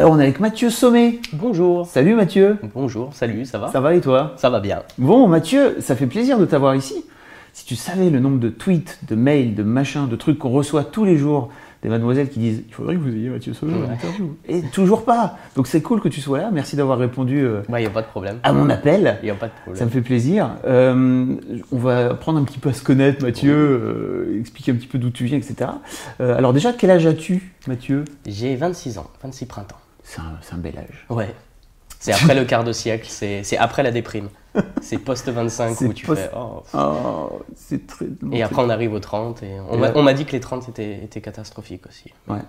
Alors, on est avec Mathieu Sommet. Bonjour. Salut Mathieu. Bonjour, salut, ça va? Ça va et toi? Ça va bien. Bon, Mathieu, ça fait plaisir de t'avoir ici. Si tu savais le nombre de tweets, de mails, de machins, de trucs qu'on reçoit tous les jours des mademoiselles qui disent il faudrait que vous ayez Mathieu Sommet en interview. Et toujours pas. Donc c'est cool que tu sois là. Merci d'avoir répondu euh, Ouais, a pas de problème. à mon appel. Il a pas de Ça problème. me fait plaisir. Euh, on va apprendre un petit peu à se connaître, Mathieu, euh, expliquer un petit peu d'où tu viens, etc. Euh, alors déjà, quel âge as-tu, Mathieu? J'ai 26 ans, 26 printemps. C'est un, bel âge. Ouais. C'est après le quart de siècle, c'est après la déprime. C'est post-25 C'est où tu post- fais oh. Oh, c'est très... Et après, on arrive aux 30 et on m'a là- dit que les 30 étaient, étaient catastrophiques aussi. Ouais.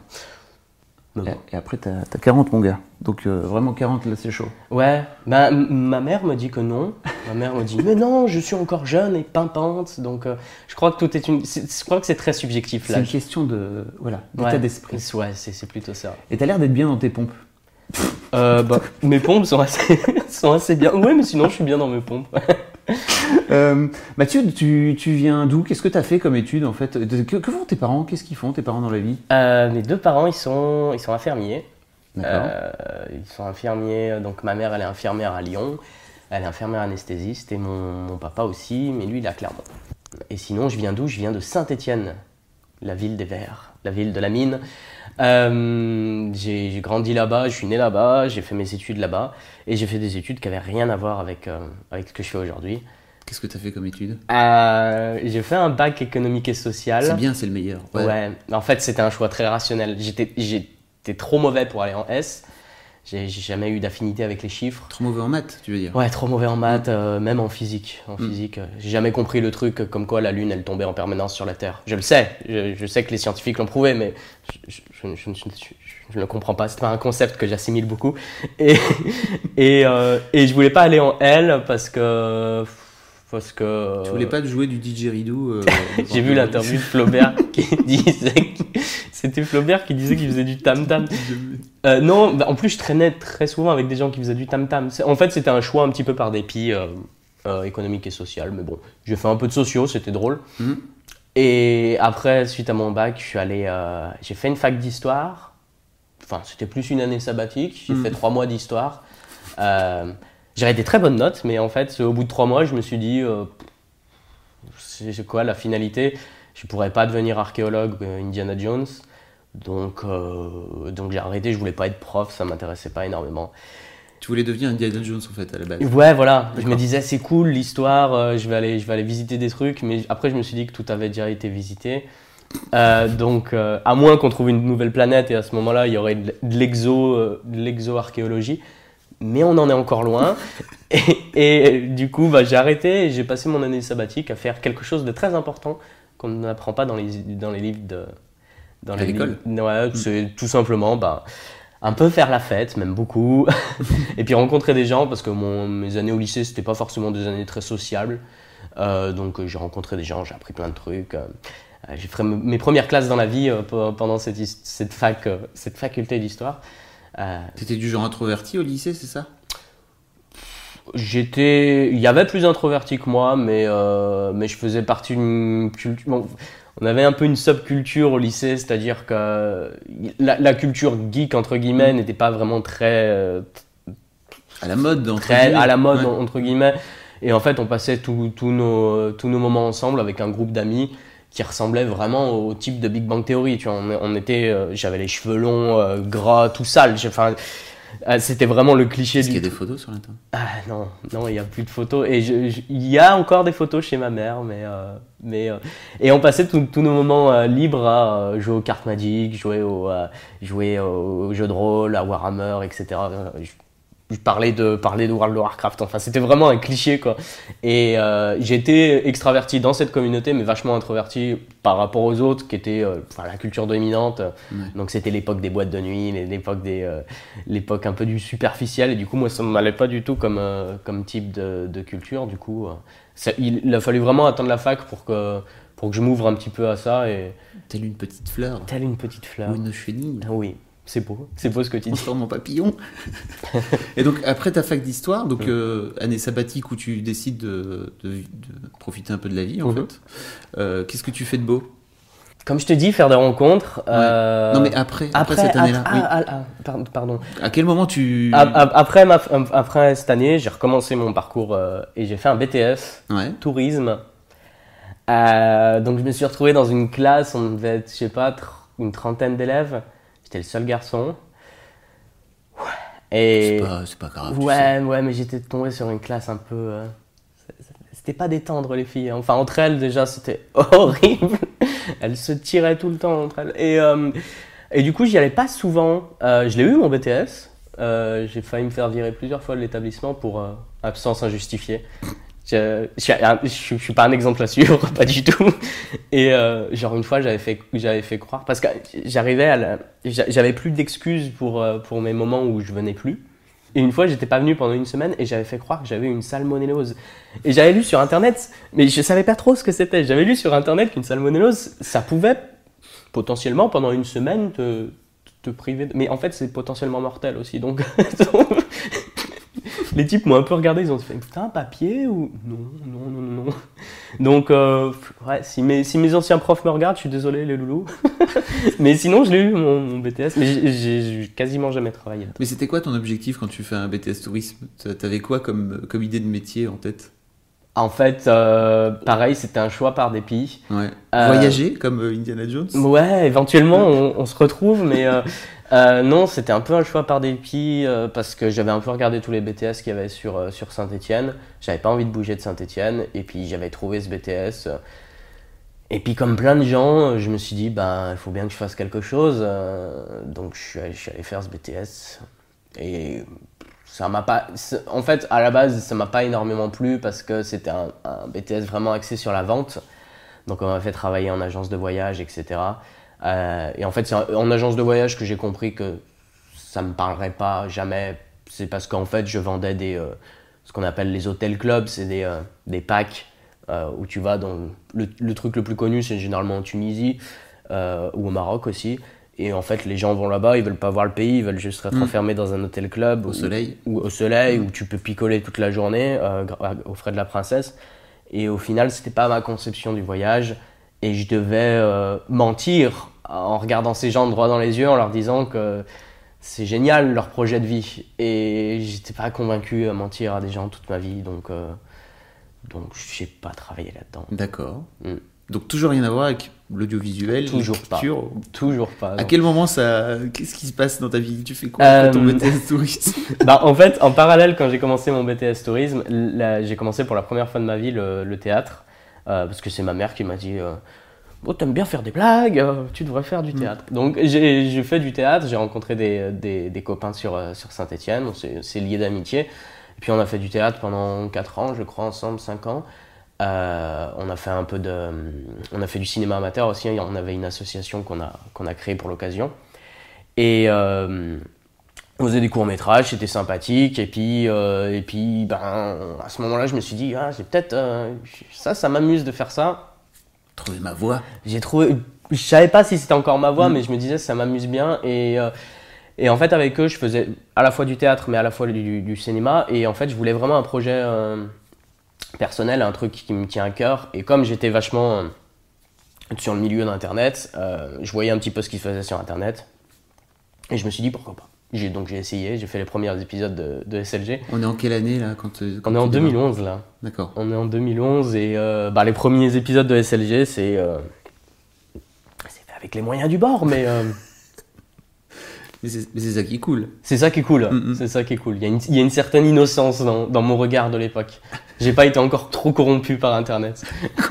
Et, après, t'as as 40, mon gars. Donc euh, vraiment 40, là, c'est chaud. Ouais, ben, m- ma mère me dit que non. Ma mère me dit, mais non, je suis encore jeune et pimpante. Donc, euh, je crois que tout est une. c'est- Je crois que c'est très subjectif C'est une là. question de voilà d'état Ouais. d'esprit. Ouais, c'est c'est plutôt ça. Et t'as l'air d'être bien dans tes pompes. Euh, bah, mes pompes sont assez, sont assez bien. Ouais, mais sinon, je suis bien dans mes pompes. Euh, Mathieu, tu, tu viens d'où? Qu'est-ce que t'as fait comme étude en fait? Que, que font tes parents? Qu'est-ce qu'ils font tes parents dans la vie? Euh, mes deux parents, ils sont, ils sont infirmiers. Ils sont infirmiers. Donc, ma mère, elle est infirmière à Lyon. Elle est infirmière anesthésiste. Et mon, mon papa aussi, mais lui, il est à Clermont. Et sinon, je viens d'où? Je viens de Saint-Étienne, la ville des Verts, la ville de la mine. Euh, j'ai grandi là-bas, je suis né là-bas, j'ai fait mes études là-bas. Et j'ai fait des études qui n'avaient rien à voir avec, euh, avec ce que je fais aujourd'hui. Qu'est-ce que t'as fait comme étude? Euh, j'ai fait un bac économique et social. C'est bien, c'est le meilleur. Ouais. En fait, c'était un choix très rationnel. J'étais trop mauvais pour aller en S. J'ai, jamais eu d'affinité avec les chiffres. Trop mauvais en maths, tu veux dire Ouais, trop mauvais en maths, euh, même en physique. En physique, euh, j'ai jamais compris le truc comme quoi la Lune, elle tombait en permanence sur la Terre. Je le sais, je, je sais que les scientifiques l'ont prouvé, mais je, je, je- je- je- je- je ne le comprends pas. C'est pas un concept que j'assimile beaucoup. Et, et, euh, et je voulais pas aller en L parce que. Parce que. Tu voulais pas jouer du didgeridoo euh, J'ai vu l'interview de Flaubert qui disait que- c'était Flaubert qui disait qu'il faisait du tam tam. Euh, non, bah, en plus je traînais très souvent avec des gens qui faisaient du tam tam. En fait, c'était un choix un petit peu par dépit euh, euh, économique et social, mais bon, j'ai fait un peu de sociaux, c'était drôle. Mhm. Et après, suite à mon bac, je suis allé, euh, j'ai fait une fac d'histoire. Enfin, c'était plus une année sabbatique. J'ai Mhm. fait trois mois d'histoire. J'avais des très bonnes notes, mais en fait, au bout de trois mois, je me suis dit, euh, c'est quoi la finalité? Je pourrais pas devenir archéologue euh, Indiana Jones. Donc, euh, donc j'ai arrêté, je voulais pas être prof, ça m'intéressait pas énormément. Tu voulais devenir Indiana Jones en fait à la base. Ouais, voilà, je me disais c'est cool l'histoire, euh, je, vais aller, je vais aller visiter des trucs, mais après je me suis dit que tout avait déjà été visité. Euh, donc, euh, à moins qu'on trouve une nouvelle planète, et à ce moment-là, il y aurait de l'exo-archéologie, mais on en est encore loin. et, et du coup, bah, j'ai arrêté et j'ai passé mon année sabbatique à faire quelque chose de très important qu'on n'apprend pas dans les, dans les livres de. Dans À les l'école Ouais, c'est tout simplement bah, un peu faire la fête, même beaucoup. et puis rencontrer des gens, parce que mon, mes années au lycée, c'était pas forcément des années très sociables. Euh, donc euh, j'ai rencontré des gens, j'ai appris plein de trucs. euh, j'ai fait mes premières classes dans la vie euh, pe- pendant cette, fac, cette faculté d'histoire. Euh, T'étais du genre introverti au lycée, c'est ça? J'étais, il y avait plus introverti que moi, mais euh, mais je faisais partie d'une culture. bon, on avait un peu une subculture au lycée, c'est-à-dire que la, la culture geek entre guillemets n'était pas vraiment très euh, À la mode, entre très guillemets. à la mode Ouais. entre guillemets. Et en fait, on passait tous nos tous nos moments ensemble avec un groupe d'amis qui ressemblait vraiment au type de Big Bang Theory. Tu vois, on, on était, euh, j'avais les cheveux longs, euh, gras, tout sale. Enfin, euh, c'était vraiment le cliché Est-ce du qu'il y a des photos sur l'internet ah non, non, il n'y a plus de photos. Et il y a encore des photos chez ma mère, mais. euh, mais euh, et on passait tous nos moments libres à jouer aux cartes Magic, jouer, au, jouer aux jeux de rôle, à Warhammer, etc. Je- je parlais de, parler de World of Warcraft. Enfin, c'était vraiment un cliché, quoi. Et euh, j'étais extraverti dans cette communauté, mais vachement introverti par rapport aux autres, qui étaient euh, enfin, la culture dominante. Donc, c'était l'époque des boîtes de nuit, l'époque des, euh, l'époque un peu du superficiel. Et du coup, moi, ça ne m'allait pas du tout comme, comme type de, de, culture. Du coup, ça, il, a fallu vraiment attendre la fac pour que, pour que je m'ouvre un petit peu à ça. Et... Telle une petite fleur. Telle une petite fleur. Ou une chenille. Oui. C'est beau, c'est beau ce que tu dis. mon papillon. et donc après ta fac d'histoire, donc euh, année sabbatique où tu décides de, de, profiter un peu de la vie en mhm. fait. Euh, qu'est-ce que tu fais de beau? Comme je te dis, faire des rencontres. Euh, non mais après, après, cette année-là. Ah, ah, ah, pardon. À quel moment tu après, ma, après cette année, j'ai recommencé mon parcours et j'ai fait un BTS tourisme. donc je me suis retrouvé dans une classe, on devait être, je sais pas, une trentaine d'élèves. J'étais le seul garçon. Et c'est pas, grave. Ouais, ouais, mais j'étais tombé sur une classe un peu. Euh, c'était pas détendre les filles. Hein. Enfin, entre elles, déjà, c'était horrible. elles se tiraient tout le temps entre elles. Et, euh, et du coup, j'y allais pas souvent. Euh, je l'ai eu, mon BTS. J'ai failli me faire virer plusieurs fois de l'établissement pour absence injustifiée. Je, je, suis pas un exemple à suivre, pas du tout. Et euh, genre une fois, j'avais fait, j'avais fait croire parce que j'arrivais à, j'avais plus d'excuses pour euh, pour mes moments où je venais plus. Et une fois, j'étais pas venu pendant une semaine et j'avais fait croire que j'avais une salmonellose. Et j'avais lu sur internet, mais je savais pas trop ce que c'était. J'avais lu sur internet qu'une salmonellose, ça pouvait potentiellement pendant une semaine te, te priver. Mais en fait, c'est potentiellement mortel aussi. Donc, les types m'ont un peu regardé, ils ont fait putain, papier ou non, non, non, non. Donc, euh, ouais, si mes, si mes anciens profs me regardent, je suis désolé, les loulous. mais sinon, je l'ai eu, mon, BTS, mais j'ai quasiment jamais travaillé. Mais c'était quoi ton objectif quand tu fais un BTS tourisme? T'avais quoi comme, comme idée de métier en tête? En fait, euh, pareil, c'était un choix par dépit. Ouais. Euh, Voyager comme Indiana Jones? Ouais, éventuellement, on, on se retrouve, mais euh, non, c'était un peu un choix par dépit euh, parce que j'avais un peu regardé tous les BTS qu'il y avait sur, euh, Saint-Etienne. J'avais pas envie de bouger de Saint-Etienne et puis j'avais trouvé ce BTS. Et puis comme plein de gens, je me suis dit, ben, il faut bien que je fasse quelque chose. donc je suis, allé, je suis, allé, faire ce BTS. Et ça m'a pas... En fait, à la base, ça m'a pas énormément plu parce que c'était un, un BTS vraiment axé sur la vente. Donc on m'a fait travailler en agence de voyage, etc. Euh, et en fait, c'est en agence de voyage que j'ai compris que ça me parlerait pas jamais. C'est parce qu'en fait, je vendais des, euh, ce qu'on appelle les hôtels clubs, c'est des, euh, des packs où tu vas dans. Le, le truc le plus connu, c'est généralement en Tunisie ou au Maroc aussi. Et en fait, les gens vont là-bas, ils veulent pas voir le pays, ils veulent juste être mm. enfermés dans un hôtel club. Au soleil. Ou au soleil, où tu peux picoler toute la journée aux frais de la princesse. Et au final, c'était pas ma conception du voyage. Et je devais mentir en regardant ces gens droit dans les yeux, en leur disant que c'est génial leur projet de vie. Et j'étais pas convaincu à mentir à des gens toute ma vie, donc, euh, donc j'ai pas travaillé là-dedans. D'accord. Mm. Donc toujours rien à voir avec l'audiovisuel Toujours pas. Toujours pas. À quel moment ça. Qu'est-ce qui se passe dans ta vie? Tu fais quoi euh... ton BTS tourisme? bah, En fait, en parallèle, quand j'ai commencé mon BTS tourisme, j'ai commencé pour la première fois de ma vie le, théâtre. Euh, parce que c'est ma mère qui m'a dit euh, oh, t'aimes bien faire des blagues, euh, tu devrais faire du mm. théâtre. Donc j'ai fait du théâtre, j'ai rencontré des, des, des, copains sur, sur Saint-Etienne, on s'est lié d'amitié. Et puis on a fait du théâtre pendant 4 ans, je crois, ensemble, 5 ans. Euh, on a fait un peu de, on a fait du cinéma amateur aussi. On avait une association qu'on a qu'on a créée pour l'occasion. Et euh, on faisait des courts métrages, c'était sympathique. Et puis euh, et puis ben à ce moment-là, je me suis dit ah j'ai peut-être ça, ça m'amuse de faire ça trouvé ma voix. J'ai trouvé. Je savais pas si c'était encore ma voix, mm. mais je me disais ça m'amuse bien et. Euh, et en fait, avec eux, je faisais à la fois du théâtre, mais à la fois du, cinéma. Et en fait, je voulais vraiment un projet euh, personnel, un truc qui me tient à cœur. Et comme j'étais vachement euh, sur le milieu d'Internet, je voyais un petit peu ce qu'ils faisaient sur Internet. Et je me suis dit, pourquoi pas j'ai, donc j'ai essayé, j'ai fait les premiers épisodes de, de, SLG. On est en quelle année là quand, euh, On est en 2011 là. D'accord. On est en 2011 et euh, bah, les premiers épisodes de SLG c'est euh, c'est fait avec les moyens du bord mais mais c'est ça qui est cool. C'est ça qui est cool. C'est ça qui est cool. Il y, a une, il y, a une, certaine innocence dans, dans mon regard de l'époque. J'ai pas été encore trop corrompu par Internet.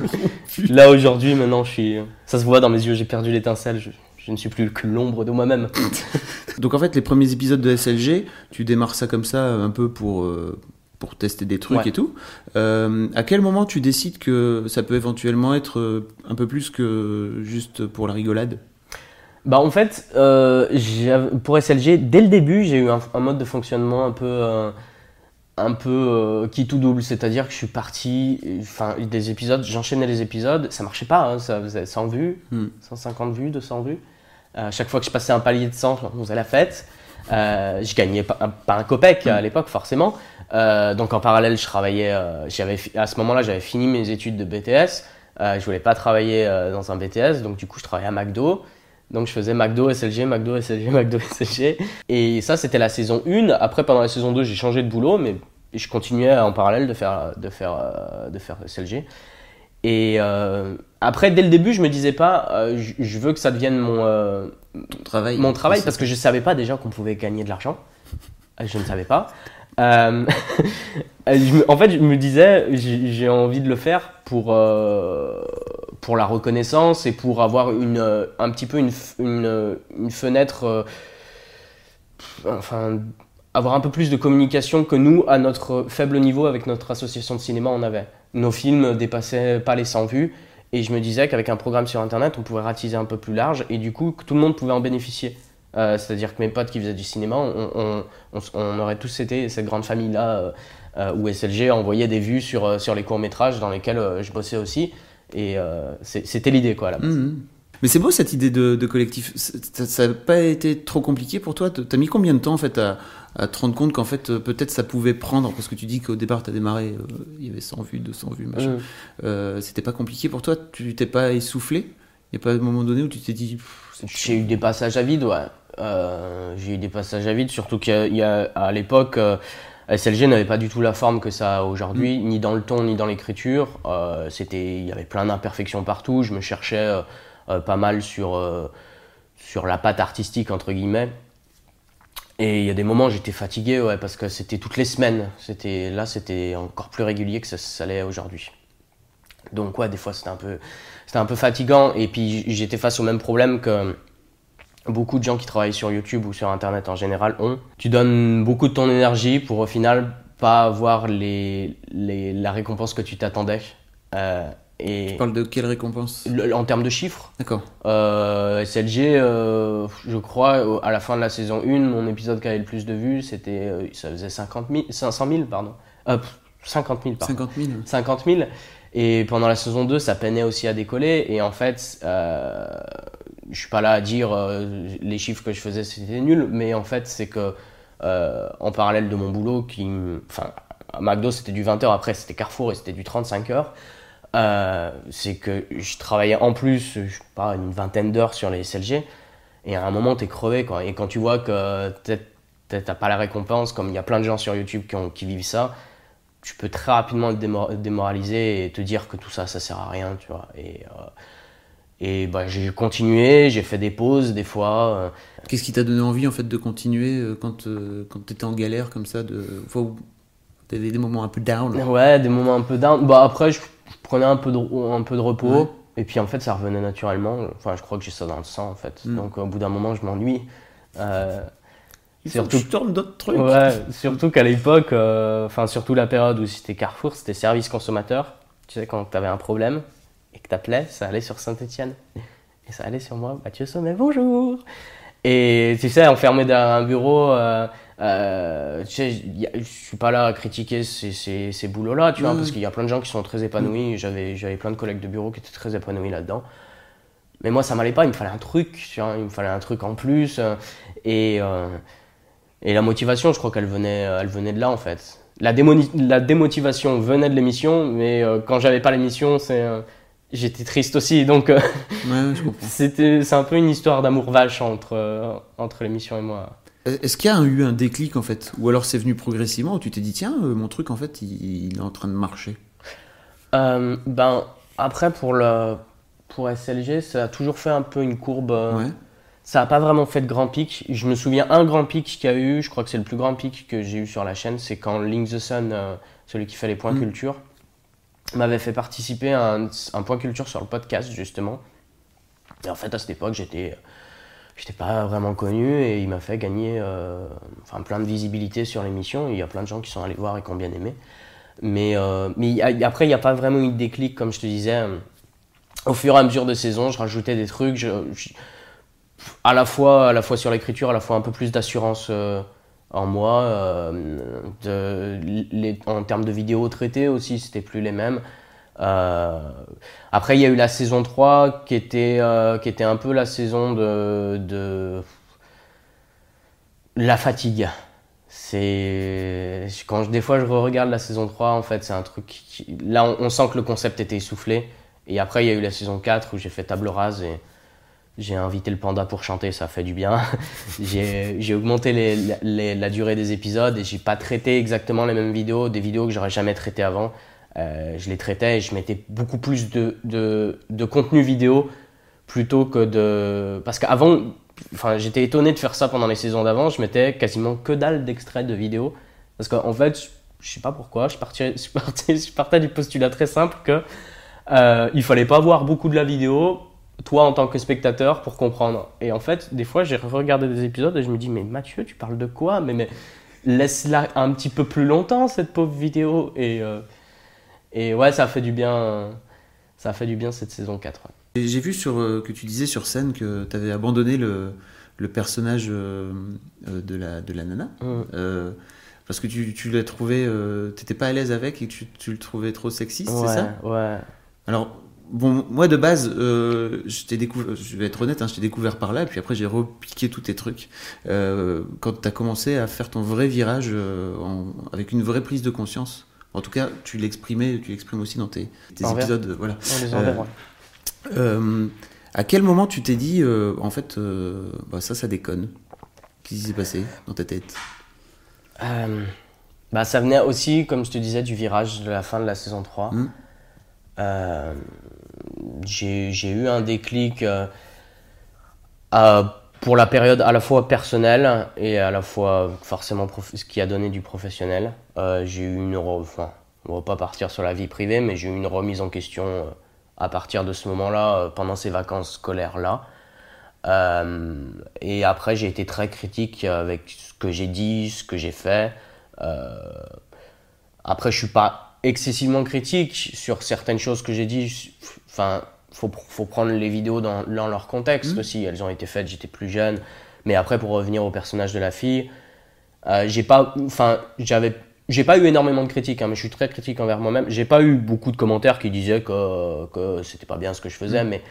Là aujourd'hui, maintenant, je suis. Ça se voit dans mes yeux. J'ai perdu l'étincelle. Je, je ne suis plus que l'ombre de moi-même. Donc en fait, les premiers épisodes de SLG, tu démarres ça comme ça, un peu pour, euh, pour tester des trucs Ouais. et tout. Euh, à quel moment tu décides que ça peut éventuellement être euh, un peu plus que juste pour la rigolade? Bah en fait, euh, pour SLG, dès le début, j'ai eu un, un mode de fonctionnement un peu, euh, un peu euh, qui tout double, c'est-à-dire que je suis parti, enfin des épisodes, j'enchaînais les épisodes, ça marchait pas, hein, ça faisait 100 vues, Hmm. 150 vues, 200 vues. Euh, chaque fois que je passais un palier de 100, on faisait la fête. Euh, je gagnais pas, un- pas un copec à l'époque forcément. Euh, donc en parallèle, je travaillais. euh, j'avais à ce moment-là, j'avais fini mes études de BTS. Euh, je voulais pas travailler euh, dans un BTS, donc du coup, je travaillais à McDo. Donc je faisais McDo, SLG, McDo, SLG, McDo, SLG. Et ça, c'était la saison 1. Après, pendant la saison 2, j'ai changé de boulot, mais je continuais en parallèle de faire, de faire, euh, de faire SLG. Et euh, après, dès le début, je me disais pas, euh, je, je veux que ça devienne mon, euh, Ton travail mon travail parce que je savais pas déjà qu'on pouvait gagner de l'argent. Je ne savais pas. Me- en fait, je me disais, j'ai envie de le faire pour, pour la reconnaissance et pour avoir une, un petit peu une, une, une fenêtre. enfin, avoir un peu plus de communication que nous, à notre faible niveau, avec notre association de cinéma, on avait. Nos films dépassaient pas les 100 vues. Et je me disais qu'avec un programme sur internet, on pouvait ratisser un peu plus large et du coup, tout le monde pouvait en bénéficier. Euh, C'est-à-dire que mes potes qui faisaient du cinéma, on, on- on aurait tous été cette grande famille-là euh, euh, où SLG envoyait des vues sur, sur les courts-métrages dans lesquels je bossais aussi. Et c'était l'idée, quoi, à la base. Mhm. Mais c'est beau cette idée de, de collectif. Ça n'a pas été trop compliqué pour toi? T'as mis combien de temps en fait à, à te rendre compte qu'en fait euh, peut-être ça pouvait prendre? Parce que tu dis qu'au départ t'as démarré, euh, il y avait 100 vues, 200 vues, machin. Euh, C'était pas compliqué pour toi? Tu t'es pas essoufflé? Il n'y a pas un moment donné où tu t'es dit. J'ai eu des passages à vide, ouais. Euh, j'ai eu des passages à vide, surtout qu'à l'époque, euh, SLG n'avait pas du tout la forme que ça a aujourd'hui, ni dans le ton, ni dans l'écriture. Euh, c'était, il y avait plein d'imperfections partout. Je me cherchais pas mal sur, euh, sur la patte artistique, entre guillemets. Et il y a des moments j'étais fatigué, ouais, parce que c'était toutes les semaines. C'était, là, c'était encore plus régulier que ça, ça l'est aujourd'hui. Donc ouais, des fois c'était un peu, c'était un peu fatigant. Et puis j'étais face au même problème que beaucoup de gens qui travaillent sur YouTube ou sur Internet en général ont. Tu donnes beaucoup de ton énergie pour au final pas avoir les, les- la récompense que tu t'attendais. Euh, et Tu parles de quelle récompense le- en termes de chiffres, D'accord. euh, SLG, euh, je crois, à la fin de la saison 1, mon épisode qui avait le plus de vues, c'était, euh, ça faisait 50 000, 500 000, pardon. Euh, pff, 50 000, pardon. 50 000 50 000. Et pendant la saison 2, ça peinait aussi à décoller. Et en fait, je suis pas là à dire les chiffres que je faisais c'était nul, mais en fait, c'est que en parallèle de mon boulot, qui, enfin, à McDo c'était du 20h, après c'était Carrefour et c'était du 35 heures. Euh, c'est que je travaillais en plus, je sais pas, une vingtaine d'heures sur les SLG. Et à un moment, t'es crevé, quoi. Et quand tu vois que t'as pas la récompense, comme il y a plein de gens sur YouTube qui, ont- qui vivent ça, tu peux très rapidement être démor- démoralisé et te dire que tout ça, ça sert à rien, tu vois. Et, euh, et bah, j'ai continué, j'ai fait des pauses des fois. euh, Qu'est-ce qui t'a donné envie en fait de continuer quand, euh, quand tu étais en galère comme ça de t'avais des moments un peu down? Ouais, des moments un peu down. Bah, après, je prenais un peu de, un peu de repos. Ouais. Et puis en fait, ça revenait naturellement. Enfin, je crois que j'ai ça dans le sang en fait. Mm. Donc au bout d'un moment, je m'ennuie. Euh, Il faut surtout- que je tourne d'autres trucs. Ouais, surtout qu'à l'époque, euh, enfin surtout la période où c'était Carrefour, c'était service consommateur. Tu sais, quand tu avais un problème et que t'appelais, ça allait sur Saint-Etienne. Et ça allait sur moi, Mathieu Sommet, bonjour Et tu sais, enfermé dans un bureau, euh, euh, tu sais, je suis pas là à critiquer ces, ces, ces boulots-là, tu vois, parce qu'il y a plein de gens qui sont très épanouis. J'avais, j'avais plein de collègues de bureau qui étaient très épanouis là-dedans. Mais moi, ça m'allait pas, il me fallait un truc, tu vois, il me fallait un truc en plus. euh, et, euh, et la motivation, je crois qu'elle venait, elle venait de là, en fait. La, la démotivation venait de l'émission, mais euh, quand j'avais pas l'émission, c'est, euh, j'étais triste aussi. Donc, euh, Ouais, c'était, c'est un peu une histoire d'amour vache entre, euh, entre l'émission et moi. Est-ce qu'il y a eu un déclic en fait? Ou alors c'est venu progressivement où tu t'es dit tiens, euh, mon truc en fait il, il est en train de marcher? Euh, ben, après, pour, le, pour SLG, ça a toujours fait un peu une courbe. euh, Ouais. Ça n'a pas vraiment fait de grand pic. Je me souviens un grand pic qu'il y a eu, je crois que c'est le plus grand pic que j'ai eu sur la chaîne, c'est quand Link the Sun, celui qui fait les points Mm. culture, m'avait fait participer à un, un point culture sur le podcast justement. Et en fait à cette époque j'étais j'étais pas vraiment connu et il m'a fait gagner enfin, plein de visibilité sur l'émission. Il y a plein de gens qui sont allés voir et qui ont bien aimé. Mais, mais après, il n'y a pas vraiment eu de déclic, comme je te disais. Au fur et à mesure de saison, je rajoutais des trucs. à, la fois, à la fois sur l'écriture, à la fois un peu plus d'assurance en moi. Euh, en termes de vidéos traitées aussi, c'était plus les mêmes. Euh, après, il y a eu la saison 3 qui était, euh, qui était un peu la saison de, de la fatigue. Quand des fois je regarde la saison 3, en fait, c'est un truc là on, sent que le concept était essoufflé. Et après, il y a eu la saison 4 où j'ai fait table rase et j'ai invité le panda pour chanter, ça fait du bien. j'ai augmenté la durée des épisodes et j'ai pas traité exactement les mêmes vidéos, des vidéos que j'aurais jamais traitées avant. Euh, je les traitais et je mettais beaucoup plus de, de, contenu vidéo plutôt que de. Parce qu'avant, enfin, j'étais étonné de faire ça pendant les saisons d'avant, je mettais quasiment que dalle d'extraits de vidéos. Parce qu'en fait, je sais pas pourquoi, je partais, je, partais, je partais du postulat très simple que euh, fallait pas voir beaucoup de la vidéo toi en tant que spectateur pour comprendre. Et en fait, des fois, j'ai regardé des épisodes et je me dis, mais Mathieu, tu parles de quoi? Mais, mais laisse-la un petit peu plus longtemps, cette pauvre vidéo. Et, euh, et ouais, ça fait du bien. Ça fait du bien cette saison 4. J'ai vu sur, euh, que tu disais sur scène que tu avais abandonné le, le personnage euh, de, la, de la nana. Mmh. parce que tu, tu l'as trouvé. tu n'étais pas à l'aise avec et que tu, tu le trouvais trop sexiste, c'est ça? Ouais. Alors, Bon, moi de base, euh, je découvert, je vais être honnête, hein, je t'ai découvert par là, et puis après j'ai repiqué tous tes trucs. Euh, quand tu as commencé à faire ton vrai virage euh, avec une vraie prise de conscience, en tout cas, tu l'exprimais, tu l'exprimes aussi dans tes, épisodes. Voilà. à quel moment tu t'es dit, en fait, bah, ça, ça déconne? Qu'est-ce qui s'est passé dans ta tête? Bah, Ça venait aussi, comme je te disais, du virage de la fin de la saison 3 j'ai eu un déclic euh, pour la période à la fois personnelle et à la fois forcément ce qui a donné du professionnel. Euh, j'ai eu une. Enfin, on va pas partir sur la vie privée, mais j'ai eu une remise en question euh, à partir de ce moment-là, pendant ces vacances scolaires-là. et après, j'ai été très critique avec ce que j'ai dit, ce que j'ai fait. après, je suis pas excessivement critique sur certaines choses que j'ai dit. Enfin, faut, faut prendre les vidéos dans, leur contexte mmh. aussi. Elles ont été faites, j'étais plus jeune. Mais après, pour revenir au personnage de la fille, euh, j'ai pas, enfin, j'avais, j'ai pas eu énormément de critiques, hein, mais je suis très critique envers moi-même. J'ai pas eu beaucoup de commentaires qui disaient que, que c'était pas bien ce que je faisais, mmh. mais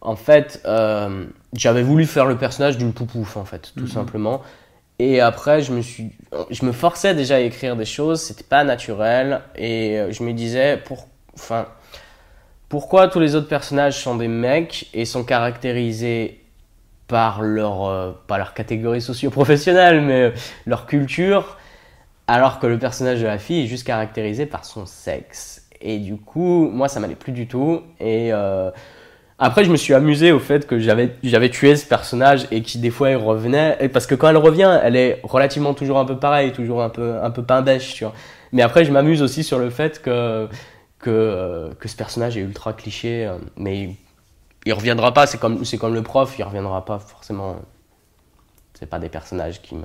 en fait, euh, j'avais voulu faire le personnage d'une poupouf, en fait, tout mmh. simplement. Et après, je me suis, je me forçais déjà à écrire des choses, c'était pas naturel, et euh, je me disais, pour, enfin, pourquoi tous les autres personnages sont des mecs et sont caractérisés par leur, euh, pas leur catégorie socio-professionnelle, mais euh, leur culture, alors que le personnage de la fille est juste caractérisé par son sexe? Et du coup, moi, ça m'allait plus du tout. Et euh, après, je me suis amusé au fait que j'avais, tué ce personnage et qui des fois il revenait. Et parce que quand elle revient, elle est relativement toujours un peu pareille, toujours un peu, un peu pain tu vois. Mais après, je m'amuse aussi sur le fait que que, euh, que ce personnage est ultra cliché, euh, mais il, reviendra pas. C'est comme, c'est comme le prof, il reviendra pas forcément. C'est pas des personnages qui me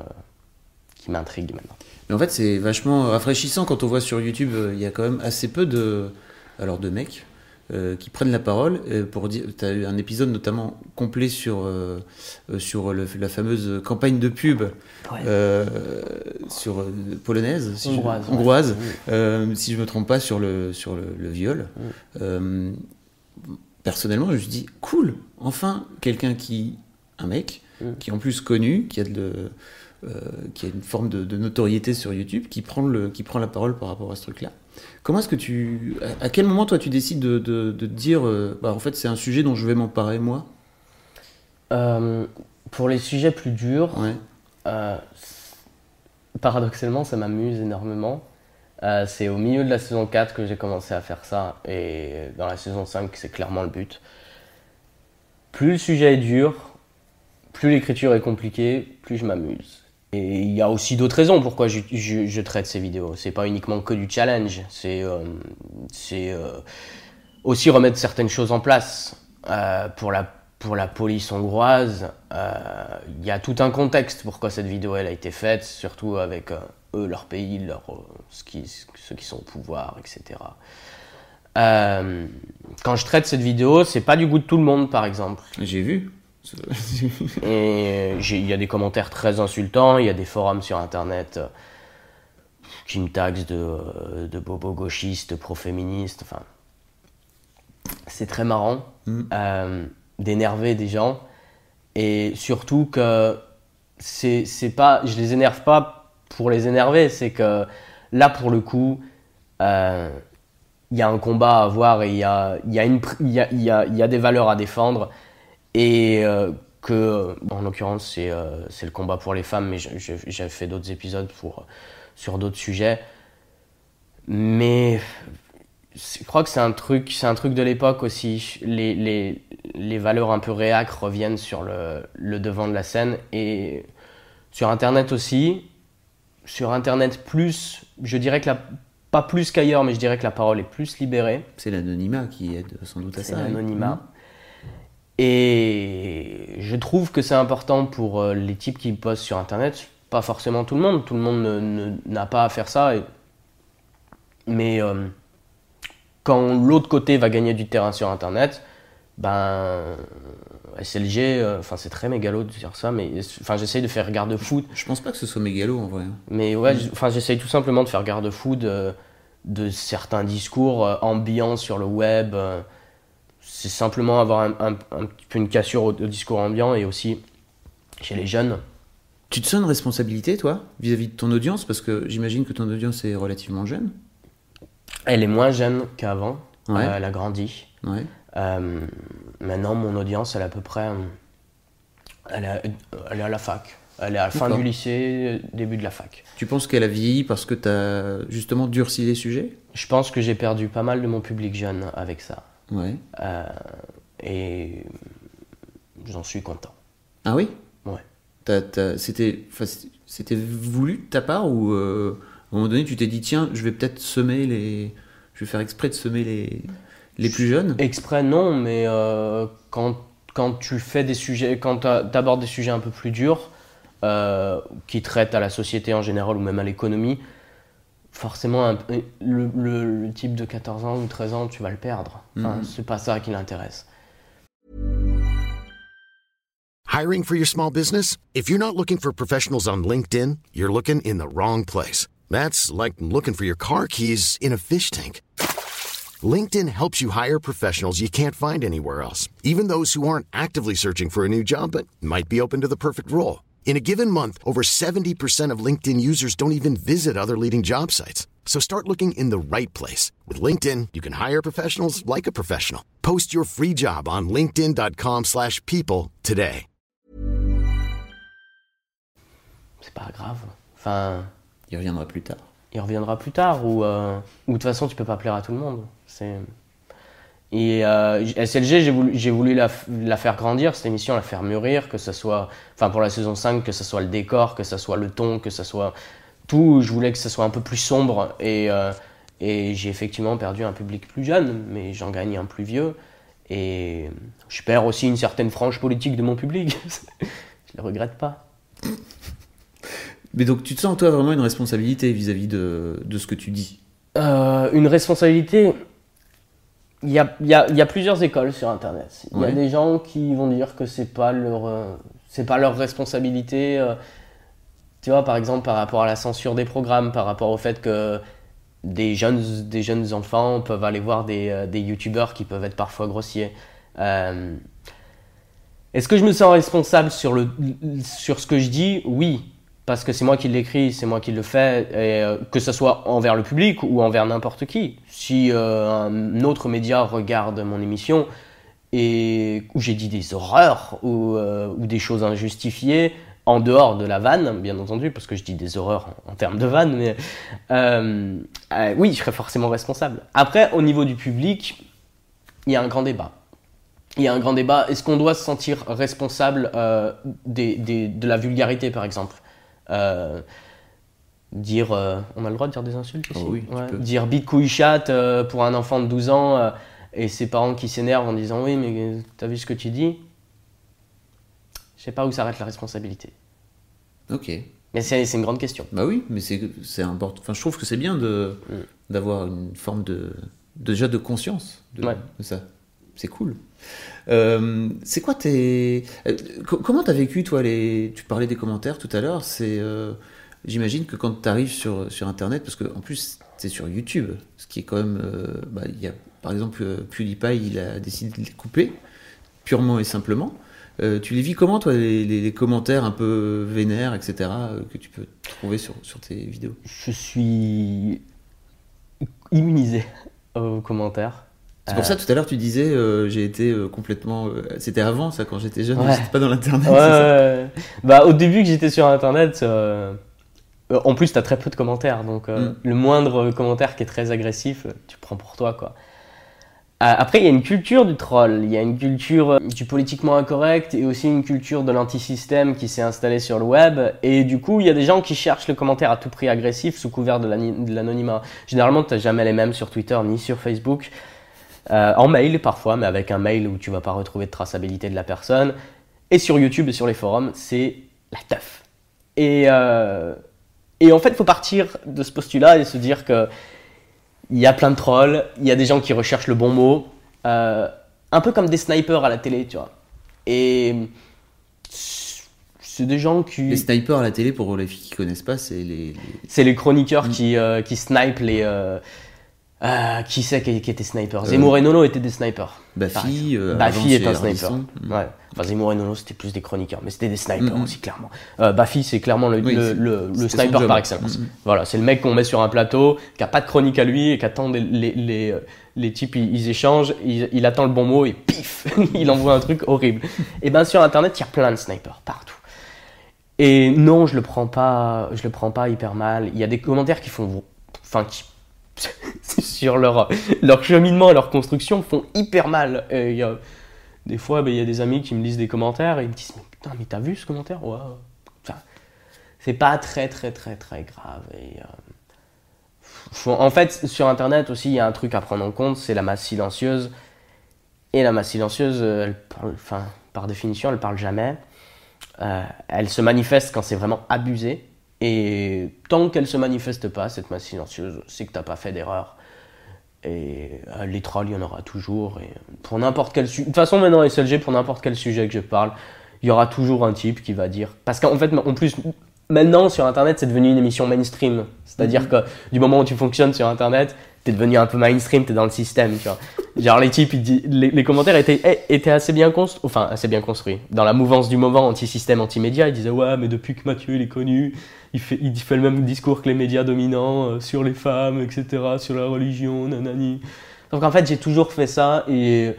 qui m'intriguent maintenant. Mais en fait, c'est vachement rafraîchissant quand on voit sur YouTube, euh, il y a quand même assez peu de, alors de mecs euh, qui prennent la parole euh, pour dire. Tu as eu un épisode notamment complet sur, euh, sur la fameuse campagne de pub sur polonaise, si hongroise, je, hongroise si je me trompe pas, sur le, sur le, viol. personnellement, je me suis dit cool, enfin quelqu'un qui, un mec, qui est en plus connu, qui a de qui a une forme de, de, notoriété sur YouTube, qui prend, le, qui prend la parole par rapport à ce truc-là. Comment est-ce que tu. À quel moment, toi, tu décides de, de, te dire euh, bah, en fait, c'est un sujet dont je vais m'emparer, moi? Euh, Pour les sujets plus durs, euh, paradoxalement, ça m'amuse énormément. c'est au milieu de la saison 4 que j'ai commencé à faire ça, et dans la saison 5, c'est clairement le but. Plus le sujet est dur, plus l'écriture est compliquée, plus je m'amuse. Et il y a aussi d'autres raisons pourquoi je, traite ces vidéos. C'est pas uniquement que du challenge, c'est euh, euh, aussi remettre certaines choses en place. Euh, pour la pour la police hongroise, il y a tout un contexte pourquoi cette vidéo elle a été faite, surtout avec eux, leur pays, leur, ceux qui sont au pouvoir, etc. Quand je traite cette vidéo, c'est pas du goût de tout le monde, par exemple. J'ai vu. Et il y a des commentaires très insultants, il y a des forums sur internet euh, qui me taxent de, euh, de bobo gauchiste, pro-féministe, enfin. C'est très marrant euh, d'énerver des gens et surtout que c'est c'est pas. Je les énerve pas pour les énerver, c'est que là pour le coup. euh, il y a un combat à avoir et il y a, y, a y, a, y a des valeurs à défendre et euh, que, en l'occurrence, c'est euh, c'est le combat pour les femmes, mais j'ai fait d'autres épisodes pour, sur d'autres sujets. Mais c'est- je crois que c'est un truc, c'est un truc de l'époque aussi. Les, les, les valeurs un peu réac reviennent sur le, le devant de la scène et sur Internet aussi. Sur Internet plus, je dirais que la, pas plus qu'ailleurs, mais je dirais que la parole est plus libérée. C'est l'anonymat qui aide sans doute à C'est ça. oui. l'anonymat. Et je trouve que c'est important pour euh, les types qui postent sur Internet. Pas forcément tout le monde. Tout le monde n'a pas à faire ça. et- Mais euh, quand l'autre côté va gagner du terrain sur Internet, ben SLG, euh, enfin c'est très mégalo de dire ça, mais enfin j'essaye de faire garde-fou Je pense pas que ce soit mégalo en vrai. mais ouais, enfin, j'essaye tout simplement de faire garde-fou de, de certains discours ambiants sur le web. euh. C'est simplement avoir un, un- un petit peu une cassure au, au discours ambiant et aussi chez les jeunes. Tu te sens une responsabilité, toi, vis-à-vis de ton audience? Parce que j'imagine que ton audience est relativement jeune. Elle est moins jeune qu'avant, Ouais. euh, elle a grandi. Ouais. Euh, maintenant, mon audience, elle est à peu près. euh, Elle est, elle est à la fac. Elle est à la fin du lycée, début de la fac. Tu penses qu'elle a vieilli parce que tu as justement durci les sujets? Je pense que j'ai perdu pas mal de mon public jeune avec ça. Ouais. Euh, et j'en suis content. Ah oui? Ouais. C'était voulu de ta part ou euh, à un moment donné tu t'es dit tiens, je vais peut-être semer les. Je vais faire exprès de semer les, les plus jeunes? Exprès, non, mais euh, quand, quand tu fais des sujets, quand tu abordes des sujets un peu plus durs, qui traitent à la société en général ou même à l'économie, forcément, un- le, le- le type de 14 ans ou 13 ans, tu vas le perdre. Enfin, Mhm. C'est pas ça qui l'intéresse. Hiring for your small business? If you're not looking for professionals on LinkedIn, you're looking in the wrong place. That's like looking for your car keys in a fish tank. LinkedIn helps you hire professionals you can't find anywhere else, even those who aren't actively searching for a new job but might be open to the perfect role. In a given month, over 70% of LinkedIn users don't even visit other leading job sites. So start looking in the right place. With LinkedIn, you can hire professionals like a professional. Post your free job on linkedin.com/people slash people today. C'est pas grave. Enfin, Il reviendra plus tard. il reviendra plus tard ou euh, ou de toute façon tu peux pas plaire à tout le monde. C'est et euh, SLG j'ai voulu la, faire grandir cette émission la faire mûrir que ce soit enfin pour la saison 5 que ce soit le décor que ce soit le ton que ce soit tout. Je voulais que ce soit un peu plus sombre et euh, et j'ai effectivement perdu un public plus jeune mais j'en gagne un plus vieux. Et je perds aussi une certaine frange politique de mon public. Je le regrette pas. Mais donc tu te sens toi vraiment une responsabilité vis-à-vis de, de ce que tu dis? Euh, une responsabilité. Il y a, il y, a, il y a plusieurs écoles sur Internet. Il y a des gens qui vont dire que c'est pas leur, euh, c'est pas leur responsabilité. euh, tu vois, par exemple, par rapport à la censure des programmes, par rapport au fait que des jeunes, des jeunes enfants peuvent aller voir des, euh, des youtubeurs qui peuvent être parfois grossiers. Euh, Est-ce que je me sens responsable sur, le, sur ce que je dis? Oui, parce que c'est moi qui l'écris, c'est moi qui le fais, et euh, que ce soit envers le public ou envers n'importe qui. Si euh, un autre média regarde mon émission et où j'ai dit des horreurs ou, euh, ou des choses injustifiées, en dehors de la vanne, bien entendu, parce que je dis des horreurs en, termes de vanne, mais oui, je serais forcément responsable. Après, au niveau du public, il y a un grand débat. Il y a un grand débat. Est-ce qu'on doit se sentir responsable de la vulgarité, par exemple? Euh, Dire. euh, on a le droit de dire des insultes ici Oh oui, Ouais. Dire bite couille chatte euh, pour un enfant de 12 ans euh, et ses parents qui s'énervent en disant Oui, mais t'as vu ce que tu dis? Je sais pas où s'arrête la responsabilité. Ok. Mais c'est une grande question. Bah oui, mais c'est important. Enfin, je trouve que c'est bien Mm. d'avoir une forme de déjà de conscience de, Ouais. de ça. C'est cool. Euh, c'est quoi tes euh, co- comment t'as vécu toi les tu parlais des commentaires tout à l'heure. C'est euh, j'imagine que quand tu arrives sur sur internet parce que en plus c'est sur YouTube, ce qui est quand même bah, y a par exemple PewDiePie il a décidé de les couper purement et simplement. Tu les vis comment, toi, les, les- commentaires un peu vénères, etc., que tu peux trouver sur, sur tes vidéos? Je suis immunisé aux commentaires. C'est pour Euh, ça, tout à l'heure, tu disais, euh, j'ai été euh, complètement... euh, C'était avant, ça, quand j'étais jeune, Ouais. j'étais pas dans l'Internet. Ouais, ouais, ouais. Bah, au début que j'étais sur internet, en plus t'as très peu de commentaires, donc Mm. le moindre commentaire qui est très agressif, tu prends pour toi quoi. Euh, après, il y a une culture du troll, il y a une culture du politiquement incorrect et aussi une culture de l'antisystème qui s'est installée sur le web. Et du coup, il y a des gens qui cherchent le commentaire à tout prix agressif sous couvert de l'anonymat. Généralement, tu jamais les mêmes sur Twitter ni sur Facebook. Euh, en mail parfois, mais avec un mail où tu vas pas retrouver de traçabilité de la personne. Et sur YouTube et sur les forums, c'est la teuf. Et, euh, et en fait, il faut partir de ce postulat et se dire que il y a plein de trolls, il y a des gens qui recherchent le bon mot, euh, un peu comme des snipers à la télé, tu vois. Et c'est des gens qui... Les snipers à la télé, pour les filles qui connaissent pas, c'est les... les- C'est les chroniqueurs Mm. qui, euh, qui snipent les... euh, euh, qui c'est qui, qui était sniper? Euh, Zemmour et Nono étaient des snipers. Buffy, euh, avant, est un sniper. Mm. Ouais. Enfin, Zemmour et Nono, c'était plus des chroniqueurs, mais c'était des snipers Mhm. aussi, clairement. Euh, Buffy, c'est clairement le, Oui, le, c'est- le- le c'était son sniper par excellence. Voilà, c'est le mec qu'on met sur un plateau, qui a pas de chronique à lui et qui attend les, les, les, euh, les types, ils, ils échangent, il, il attend le bon mot et pif, il envoie un truc horrible. Et ben sur Internet, il y a plein de snipers partout. Et non, je le prends pas, je le prends pas hyper mal. Il y a des commentaires qui font, enfin, qui sur leur, cheminement leur construction font hyper mal. Et y a, des fois, ben, il y a des amis qui me lisent des commentaires et ils me disent Mais putain, mais t'as vu ce commentaire? Enfin, c'est pas très, très, très, très grave. Et, euh, en fait, sur Internet aussi, il y a un truc à prendre en compte c'est la masse silencieuse. Et la masse silencieuse, euh, enfin, par définition, elle parle jamais. Euh, elle se manifeste quand c'est vraiment abusé. Et tant qu'elle se manifeste pas, cette masse silencieuse, c'est que t'as pas fait d'erreur. Et euh, les trolls, il y en aura toujours. Et pour n'importe quel sujet. De toute façon, maintenant, SLG, pour n'importe quel sujet que je parle, il y aura toujours un type qui va dire. Parce qu'en fait, en plus, maintenant, sur Internet, c'est devenu une émission mainstream. C'est-à-dire que du moment où tu fonctionnes sur Internet, t'es devenu un peu mainstream, t'es dans le système. Genre, les types, les commentaires étaient, eh, étaient assez bien construits. Enfin, assez bien construits. Dans la mouvance du moment anti-système, anti-média, ils disaient, ouais, mais depuis que Mathieu, il est connu, il fait, il fait le même discours que les médias dominants euh, sur les femmes, etc., sur la religion, nanani. Donc en fait, j'ai toujours fait ça et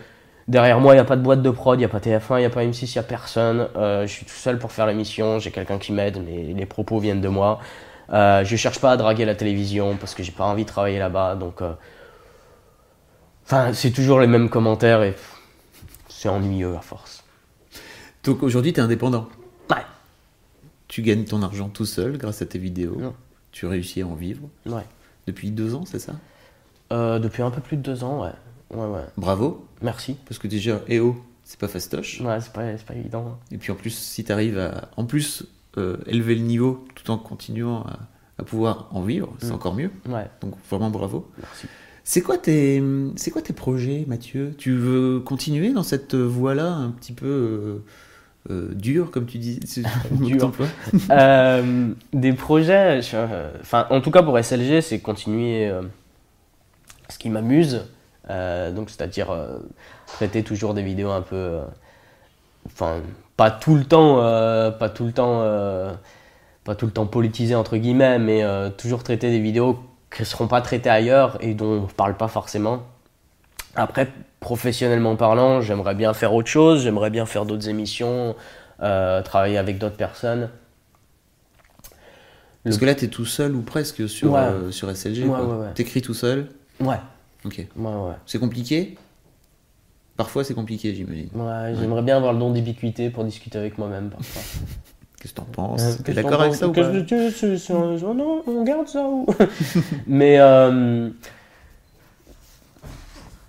derrière moi, il n'y a pas de boîte de prod, il n'y a pas TF1, il n'y a pas M6, il n'y a personne. Euh, je suis tout seul pour faire l'émission, j'ai quelqu'un qui m'aide, mais les propos viennent de moi. Euh, je cherche pas à draguer la télévision parce que j'ai pas envie de travailler là-bas, donc. euh, Enfin, c'est toujours les mêmes commentaires et c'est ennuyeux à force. Donc aujourd'hui, tu es indépendant. Ouais. Tu gagnes ton argent tout seul grâce à tes vidéos. Ouais. Tu réussis à en vivre. Ouais. Depuis deux ans, c'est ça? Euh, depuis un peu plus de deux ans, ouais. Ouais, ouais. Bravo. Merci. Parce que déjà, EO, c'est pas fastoche. Ouais, c'est pas, pas évident. Et puis en plus, si tu arrives à en plus euh, élever le niveau tout en continuant à, à pouvoir en vivre, c'est Mm. encore mieux. Ouais, Donc vraiment bravo. merci. C'est quoi tes c'est quoi tes projets, Mathieu? Tu veux continuer dans cette voie-là un petit peu euh, euh, dure, comme tu dis Dure. Euh, des projets, je- euh, enfin, en tout cas pour SLG, c'est continuer ce qui m'amuse, donc c'est-à-dire traiter toujours des vidéos un peu, enfin, pas tout le temps, pas tout le temps, pas tout le temps politisées entre guillemets, mais euh, toujours traiter des vidéos qui ne seront pas traitées ailleurs et dont on ne parle pas forcément. Après, professionnellement parlant, j'aimerais bien faire autre chose, j'aimerais bien faire d'autres émissions, euh, travailler avec d'autres personnes. Parce que là, tu es tout seul ou presque sur, Ouais. euh, sur SLG. Ouais, ouais. T'écris tout seul Ouais, Ok. ouais, ouais. C'est compliqué? Parfois, c'est compliqué, j'imagine. Ouais, j'aimerais bien avoir le don d'ubiquité pour discuter avec moi-même parfois. Qu'est-ce que t'en penses Euh, T'es d'accord avec ça ou pas que non, on garde ça ou Mais euh,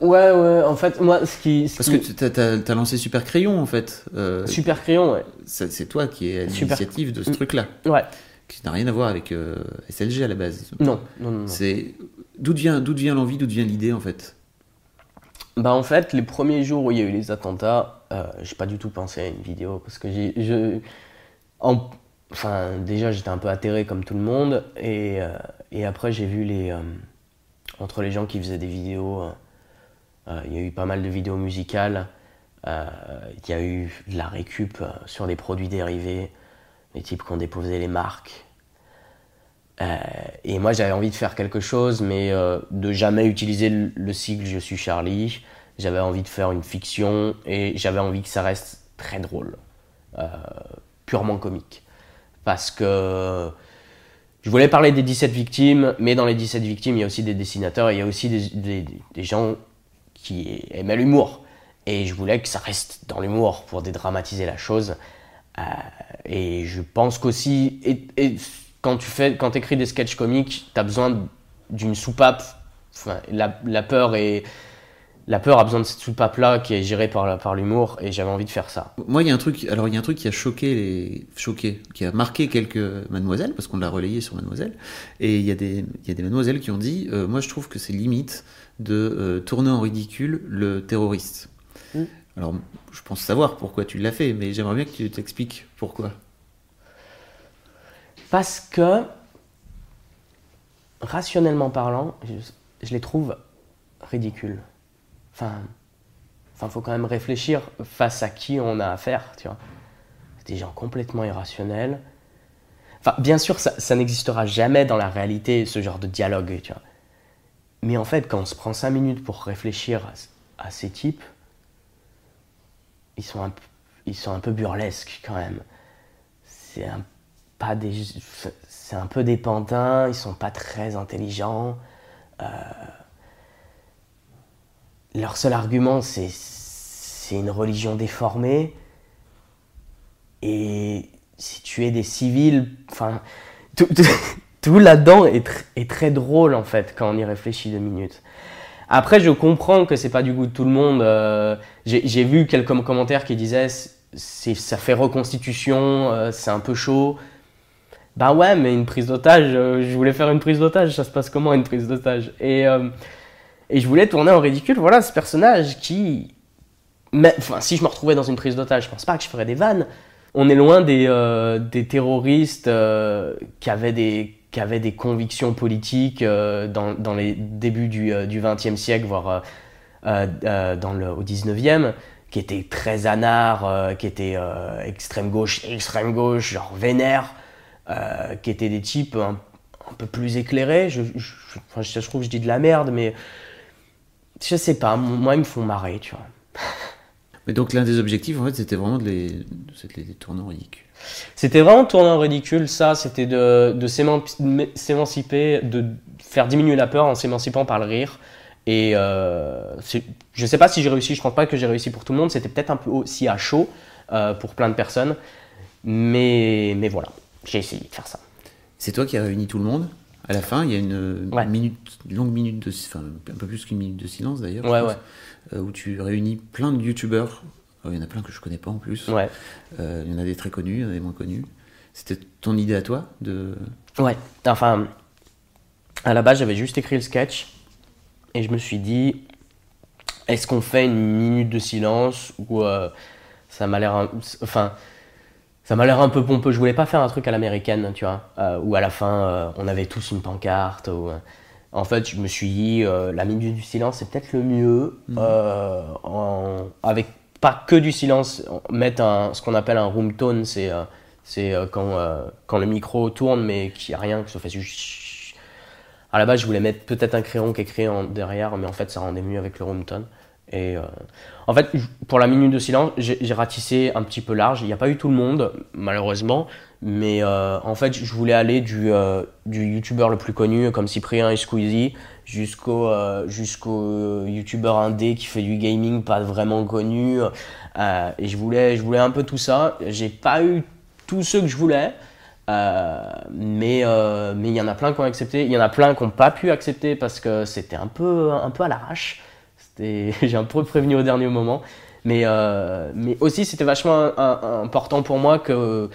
Ouais, ouais, en fait, moi, ce qui. ce Parce qui- que tu as, lancé Super Crayon en fait. Euh, Super Crayon, ouais. c'est toi qui es à l'initiative de ce truc-là, Ouais. qui n'a rien à voir avec euh, SLG à la base. Non, non, non. non. C'est d'où vient d'où vient l'envie, d'où vient l'idée en fait? Bah en fait, les premiers jours où il y a eu les attentats, j'ai pas du tout pensé à une vidéo parce que j'ai, je, en- enfin déjà j'étais un peu atterré comme tout le monde et, euh, après j'ai vu les, euh, entre les gens qui faisaient des vidéos, euh, il y a eu pas mal de vidéos musicales, il y a eu de la récup sur des produits dérivés, les types qui ont déposé les marques. Et moi, j'avais envie de faire quelque chose, mais de jamais utiliser le, le sigle Je suis Charlie. J'avais envie de faire une fiction et j'avais envie que ça reste très drôle, purement comique. Parce que je voulais parler des 17 victimes, mais dans les 17 victimes, il y a aussi des dessinateurs, il y a aussi des, gens qui aimaient l'humour. Et je voulais que ça reste dans l'humour pour dédramatiser la chose. Euh, et je pense qu'aussi, et, et quand tu fais, quand écris des sketchs comiques, tu as besoin d'une soupape. Enfin, la, la peur est, la peur a besoin de cette soupape-là qui est gérée par, l'humour, et j'avais envie de faire ça. Moi, il y a un truc. Alors, il y a un truc qui a choqué les choqué, qui a marqué quelques mademoiselles parce qu'on l'a relayé sur Mademoiselle. Et il y a des il y a des mademoiselles qui ont dit, euh, moi, je trouve que c'est limite de euh, tourner en ridicule le terroriste. Mm. Alors, je pense savoir pourquoi tu l'as fait, mais j'aimerais bien que tu t'expliques pourquoi. Parce que, rationnellement parlant, je, je les trouve ridicules. Enfin, enfin, faut quand même réfléchir face à qui on a affaire, tu vois. Des gens complètement irrationnels. Enfin, bien sûr, ça, n'existera jamais dans la réalité, ce genre de dialogue, tu vois. Mais en fait, quand on se prend cinq minutes pour réfléchir à, ces types, ils sont un, p- ils sont un peu burlesques quand même. C'est un pas des c'est un peu des pantins ils sont pas très intelligents Euh, leur seul argument c'est une religion déformée. Et si tu es des civils enfin tout, là-dedans est, est très drôle en fait quand on y réfléchit deux minutes. Après je comprends que c'est pas du goût de tout le monde euh, j'ai vu quelques commentaires qui disaient ça fait reconstitution euh, c'est un peu chaud. Bah ouais, mais une prise d'otage, euh, je voulais faire une prise d'otage, ça se passe comment une prise d'otage? Et je voulais tourner en ridicule, voilà, ce personnage qui... Enfin, si je me retrouvais dans une prise d'otage, je pense pas que je ferais des vannes. On est loin des, euh, terroristes euh, qui, avaient des, convictions politiques euh, dans, les débuts du, 20e siècle, voire dans le, au 19e, qui étaient très anards, qui étaient extrême gauche, extrême gauche, genre vénère qui étaient des types un, peu plus éclairés. Je, je, enfin, je trouve que je dis de la merde, mais je sais pas, moi ils me font marrer, tu vois. Mais donc, l'un des objectifs, en fait, c'était vraiment de les, les tourner en ridicule. C'était vraiment tourner en ridicule, ça, c'était de, de s'éman- s'émanciper, de faire diminuer la peur en s'émancipant par le rire. Et euh, je sais pas si j'ai réussi, je pense pas que j'ai réussi pour tout le monde, c'était peut-être un peu aussi à chaud euh, pour plein de personnes, mais, mais voilà, j'ai essayé de faire ça. C'est toi qui as réuni tout le monde? À la fin, il y a une Ouais. minute, une longue minute de, enfin, un peu plus qu'une minute de silence d'ailleurs, Ouais, ouais. euh, où tu réunis plein de youtubeurs. Alors, il y en a plein que je connais pas en plus. Euh, il y en a des très connus, il y en a des moins connus. C'était ton idée à toi de. Ouais, enfin, à la base, j'avais juste écrit le sketch et je me suis dit, est-ce qu'on fait une minute de silence ou euh, ça m'a l'air, enfin, ça m'a l'air un peu pompeux. Je voulais pas faire un truc à l'américaine, tu vois, euh, où à la fin euh, on avait tous une pancarte. Ou, euh, en fait, je me suis dit, euh, la minute du silence, c'est peut-être le mieux, en- avec pas que du silence, mettre un, ce qu'on appelle un room tone, c'est euh, euh, quand, euh, quand le micro tourne mais qu'il n'y a rien, que ça fait juste... À la base, je voulais mettre peut-être un crayon qui écrit en derrière, mais en fait, ça rendait mieux avec le room tone. Et euh, en fait, pour la minute de silence, j'ai ratissé un petit peu large. Il n'y a pas eu tout le monde, malheureusement. Mais euh, en fait, je voulais aller du, euh, youtubeur le plus connu, comme Cyprien et Squeezie, jusqu'au euh, jusqu'au youtubeur indé qui fait du gaming pas vraiment connu. Et je voulais, je voulais un peu tout ça. J'ai pas eu tous ceux que je voulais. Mais mais il y en a plein qui ont accepté. Il y en a plein qui n'ont pas pu accepter parce que c'était un peu, un peu à l'arrache. j'ai un peu prévenu au dernier moment. Mais, euh, mais aussi, c'était vachement important pour moi que,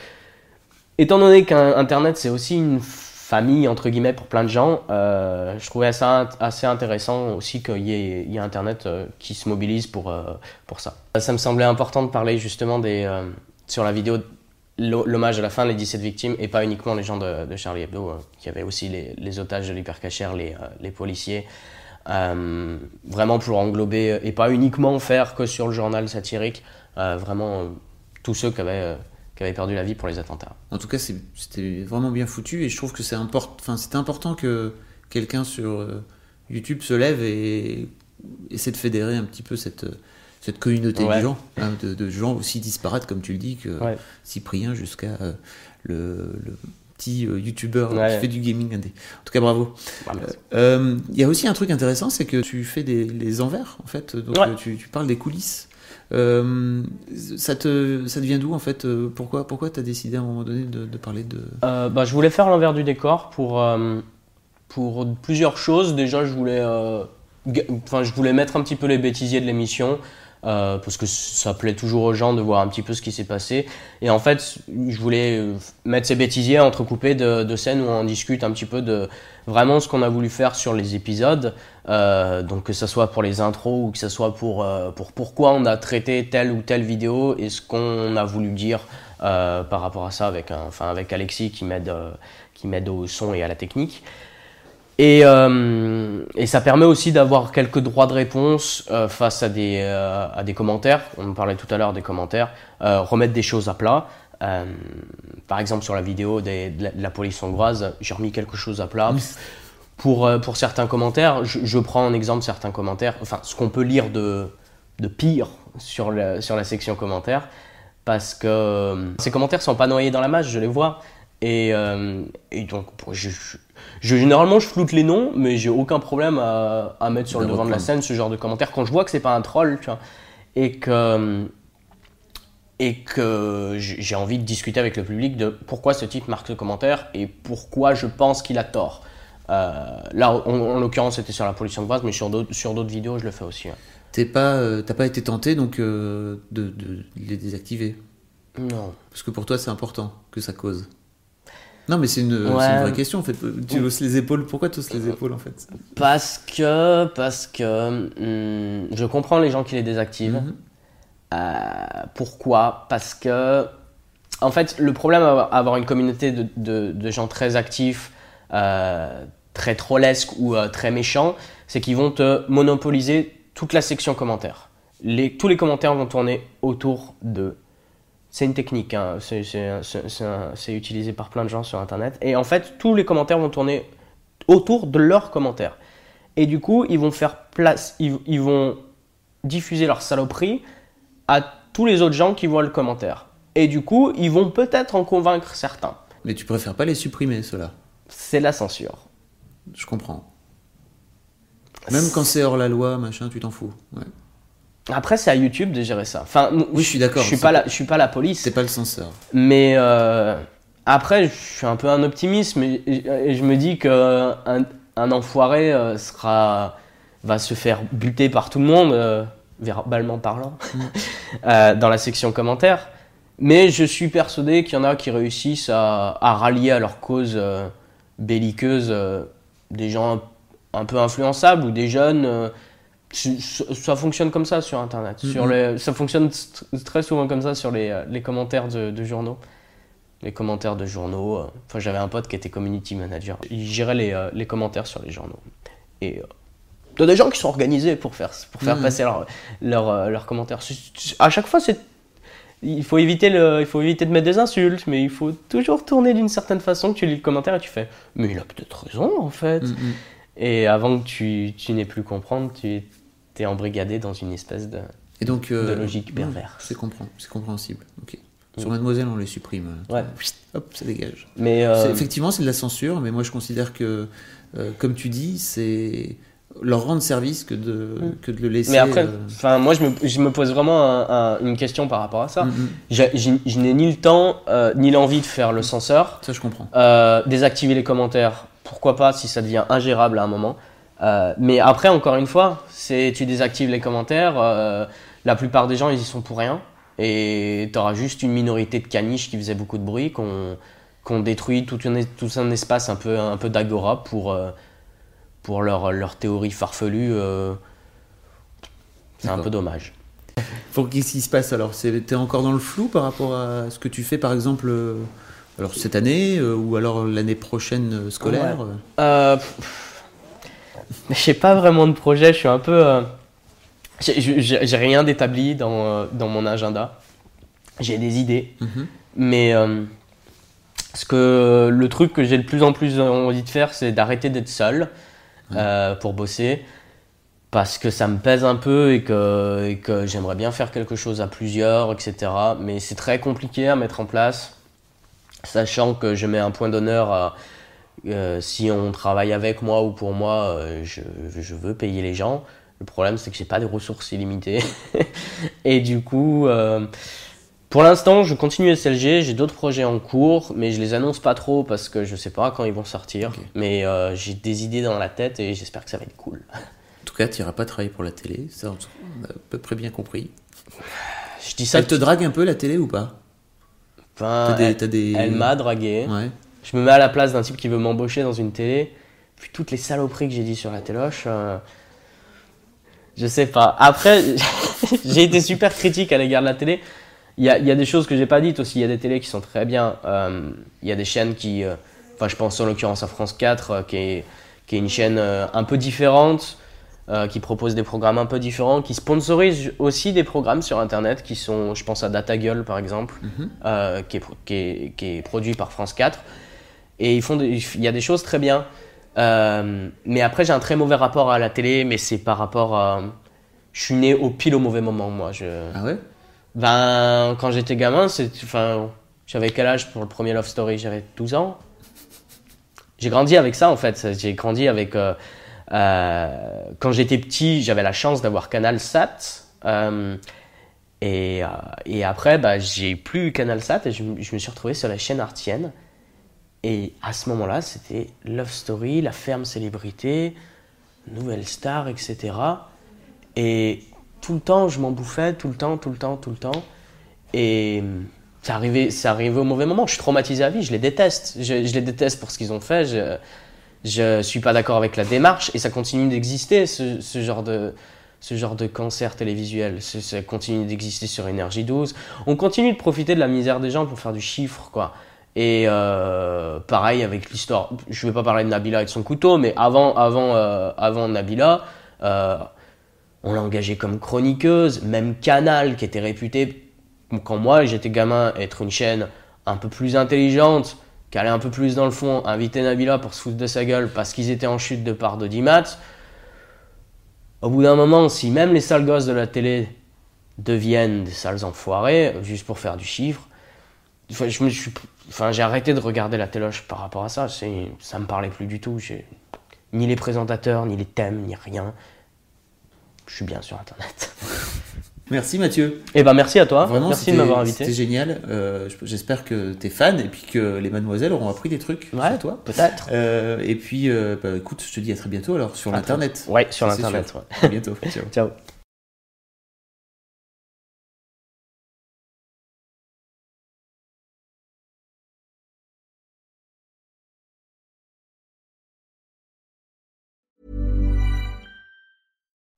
étant donné qu'Internet, c'est aussi une famille, entre guillemets, pour plein de gens, euh, je trouvais ça assez intéressant aussi qu'il y, ait Internet euh, qui se mobilise pour, pour ça. Ça me semblait important de parler justement des, sur la vidéo l'hommage à la fin, les 17 victimes, et pas uniquement les gens de, Charlie Hebdo, qui avaient aussi les, les otages de l'hypercachère, les, les policiers, euh, vraiment pour englober et pas uniquement faire que sur le journal satirique, euh, vraiment euh, tous ceux qui avaient, qui avaient perdu la vie pour les attentats. En tout cas, c'était vraiment bien foutu et je trouve que c'est important, enfin, important que quelqu'un sur YouTube se lève et essaie de fédérer un petit peu cette, cette communauté de gens, hein, de, gens aussi disparates, comme tu le dis, que Cyprien jusqu'à le, petit euh, youtubeur qui fait du gaming indé. En tout cas, bravo. Bah, euh, euh, il y a aussi un truc intéressant, c'est que tu fais des les envers, en fait. Donc, tu, tu, parles des coulisses. ça, te, ça te vient d'où, en fait Pourquoi, pourquoi tu as décidé à un moment donné de, de parler de... bah, je voulais faire l'envers du décor pour, pour plusieurs choses. Déjà, je voulais, enfin, je voulais mettre un petit peu les bêtisiers de l'émission. Euh, parce que ça plaît toujours aux gens de voir un petit peu ce qui s'est passé. Et en fait, je voulais euh, mettre ces bêtisiers entrecoupés de, de scènes où on discute un petit peu de vraiment ce qu'on a voulu faire sur les épisodes. Euh, donc que ce soit pour les intros ou que ce soit pour, pour pourquoi on a traité telle ou telle vidéo et ce qu'on a voulu dire par rapport à ça avec, un, enfin, avec Alexis qui m'aide au son et à la technique. Et, euh, et, ça permet aussi d'avoir quelques droits de réponse euh, face à des, euh, à des commentaires. On parlait tout à l'heure des commentaires. Remettre des choses à plat. Par exemple, sur la vidéo des, de, la, police hongroise, j'ai remis quelque chose à plat. Pour, pour certains commentaires, je, je, prends en exemple certains commentaires, enfin ce qu'on peut lire de, de pire sur, le, sur la section commentaires, parce que ces commentaires sont pas noyés dans la masse, je les vois. Et, et donc, je, généralement, je floute les noms, mais j'ai aucun problème à, mettre sur le devant de la scène ce genre de commentaires quand je vois que c'est pas un troll, tu vois, et que et que j'ai envie de discuter avec le public de pourquoi ce type marque ce commentaire et pourquoi je pense qu'il a tort. Euh, là, en, l'occurrence, c'était sur la pollution de base, mais sur d'autres vidéos, je le fais aussi. Pas, euh, t'as pas été tenté donc euh, de, de les désactiver? Non. Parce que pour toi, c'est important que ça cause. Non, mais c'est une, une, vraie question en fait. Tu hausses les épaules. Pourquoi tu hausses les épaules en fait? Parce que, parce que hmm, je comprends les gens qui les désactivent. Mhm. Euh, pourquoi? Parce que, en fait, le problème à avoir une communauté de, de, de gens très actifs, euh, très trollesques ou euh, très méchants, c'est qu'ils vont te monopoliser toute la section commentaires. Les, tous les commentaires vont tourner autour de c'est une technique, hein. c'est utilisé par plein de gens sur Internet. Et en fait, tous les commentaires vont tourner autour de leurs commentaires. Et du coup, ils vont faire place, ils, vont diffuser leur saloperie à tous les autres gens qui voient le commentaire. Et du coup, ils vont peut-être en convaincre certains. Mais tu préfères pas les supprimer, ceux-là? C'est la censure. Je comprends. Même quand c'est hors la loi, machin, tu t'en fous. Ouais. Après, c'est à YouTube de gérer ça. Enfin, oui, je suis d'accord. Je suis pas, la, je suis pas la police. C'est pas le censeur. Mais euh, après, je suis un peu un optimiste, mais je me dis que un, un enfoiré euh, sera, va se faire buter par tout le monde, euh, verbalement parlant, mm. dans la section commentaires. Mais je suis persuadé qu'il y en a qui réussissent à, à rallier à leur cause belliqueuse des gens un peu influençables ou des jeunes ça fonctionne comme ça sur Internet. Sur les, ça fonctionne très souvent comme ça sur les, euh, les commentaires de, journaux. Les commentaires de journaux. Euh, enfin, j'avais un pote qui était community manager. Il gérait les, euh, les commentaires sur les journaux. Et il y a des gens qui sont organisés pour faire, pour faire passer leurs leur, leur commentaires. À chaque fois, c'est il faut éviter le, il faut éviter de mettre des insultes, mais il faut toujours tourner d'une certaine façon que tu lis le commentaire et tu fais, mais il a peut-être raison en fait. Et avant que tu, tu n'aies plus comprendre, tu t'es embrigadé dans une espèce de, et donc, euh, de logique perverse. C'est compréhensible. Ok. Sur Mademoiselle, on les supprime. Ouais. Hop, ça dégage. Mais euh, effectivement, c'est de la censure, mais moi je considère que, euh, comme tu dis, c'est leur rendre service que de, mm. que de le laisser. Mais après, enfin moi je me, je me, pose vraiment une question par rapport à ça. Mm, mm. Je n'ai ni le temps ni l'envie de faire le censeur. Ça je comprends. désactiver les commentaires, pourquoi pas si ça devient ingérable à un moment. Euh, mais après, encore une fois, c'est tu désactives les commentaires. euh, la plupart des gens, ils y sont pour rien. Et tu auras juste une minorité de caniches qui faisaient beaucoup de bruit, qu'on qu'on détruit tout, un- tout un espace un peu, un peu d'agora pour, euh, pour leur, leur théorie farfelue. c'est un peu dommage. Faut qu'est-ce qui se passe alors? T'es encore dans le flou par rapport à ce que tu fais par exemple alors cette année ou alors l'année prochaine scolaire Ouais. pff, j'ai pas vraiment de projet, je suis un peu. euh, j'ai- rien d'établi dans, euh, dans mon agenda. J'ai des idées, Mhm. mais euh, ce que, le truc que j'ai de plus en plus envie de faire, c'est d'arrêter d'être seul euh, pour bosser. Parce que ça me pèse un peu et que, et que j'aimerais bien faire quelque chose à plusieurs, etc. Mais c'est très compliqué à mettre en place, sachant que je mets un point d'honneur à, euh, si on travaille avec moi ou pour moi, euh, je, je veux payer les gens. Le problème, c'est que j'ai pas de ressources illimitées. Et du coup, euh, pour l'instant, je continue SLG. J'ai d'autres projets en cours, mais je les annonce pas trop parce que je sais pas quand ils vont sortir. Mais euh, j'ai des idées dans la tête et j'espère que ça va être cool. En tout cas, tu n'iras pas travailler pour la télé, ça on a à peu près bien compris. Je dis ça. Ça te drague un peu la télé ou pas? Des- elle des- elle m'a dragué. Ouais. Je me mets à la place d'un type qui veut m'embaucher dans une télé. Puis toutes les saloperies que j'ai dit sur la téloche. euh, je sais pas. Après, j'ai été super critique à l'égard de la télé. Il y a, il y a des choses que j'ai pas dites aussi. Il y a des télés qui sont très bien. Euh, il y a des chaînes qui. euh, Enfin, je pense en l'occurrence à France 4, euh, qui, est, qui est une chaîne un peu différente, qui propose des programmes un peu différents, qui sponsorise aussi des programmes sur Internet qui sont. Je pense à Data Gueule par exemple, Mhm. qui, est, pro- qui, est, qui est produit par France 4. Et ils font des- il y a des choses très bien. Euh, mais après, j'ai un très mauvais rapport à la télé, mais c'est par rapport à. Je suis né au pile au mauvais moment, moi. Je... Ah ouais? Ben, quand j'étais gamin, c'est, enfin, j'avais quel âge pour le premier Love Story? J'avais 12 ans. J'ai grandi avec ça, en fait. J'ai grandi avec. euh, euh, quand j'étais petit, j'avais la chance d'avoir Canal Sat. et, et après, bah, j'ai plus eu Canal Sat et je, je me suis retrouvé sur la chaîne artienne. Et à ce moment-là, c'était Love Story, La Ferme Célébrité, Nouvelle Star, etc. Et tout le temps, je m'en bouffais, tout le temps, tout le temps, tout le temps. Et ça arrivait, ça arrivait au mauvais moment. Je suis traumatisé à vie, je les déteste. Je, les déteste pour ce qu'ils ont fait. Je, je suis pas d'accord avec la démarche et ça continue d'exister, ce, genre de ce genre de cancer télévisuel. Ça continue d'exister sur Énergie 12. On continue de profiter de la misère des gens pour faire du chiffre, quoi. Et euh, pareil avec l'histoire. Je vais pas parler de Nabila et de son couteau, mais avant, avant, euh, avant Nabila, euh, on l'a engagée comme chroniqueuse. Même Canal, qui était réputé, quand moi j'étais gamin, être une chaîne un peu plus intelligente, qui allait un peu plus dans le fond, inviter Nabila pour se foutre de sa gueule parce qu'ils étaient en chute de part d'audimat. Au bout d'un moment, si même les sales gosses de la télé deviennent des sales enfoirés, juste pour faire du chiffre, Enfin, je me suis, enfin, j'ai arrêté de regarder la téloche par rapport à ça. C'est, ça me parlait plus du tout. J'ai ni les présentateurs, ni les thèmes, ni rien. Je suis bien sur Internet. Merci Mathieu. Et ben merci à toi. Vraiment, merci de c'était- m'avoir C'était invité. génial. Euh, J'espère que t'es fan et puis que les mademoiselles auront appris des trucs Ouais, sur toi. Peut-être. Euh, et puis, euh, bah, écoute, je te dis à très bientôt alors sur l'internet. Ouais, sur l'internet. ouais. À bientôt. Ciao. Ciao.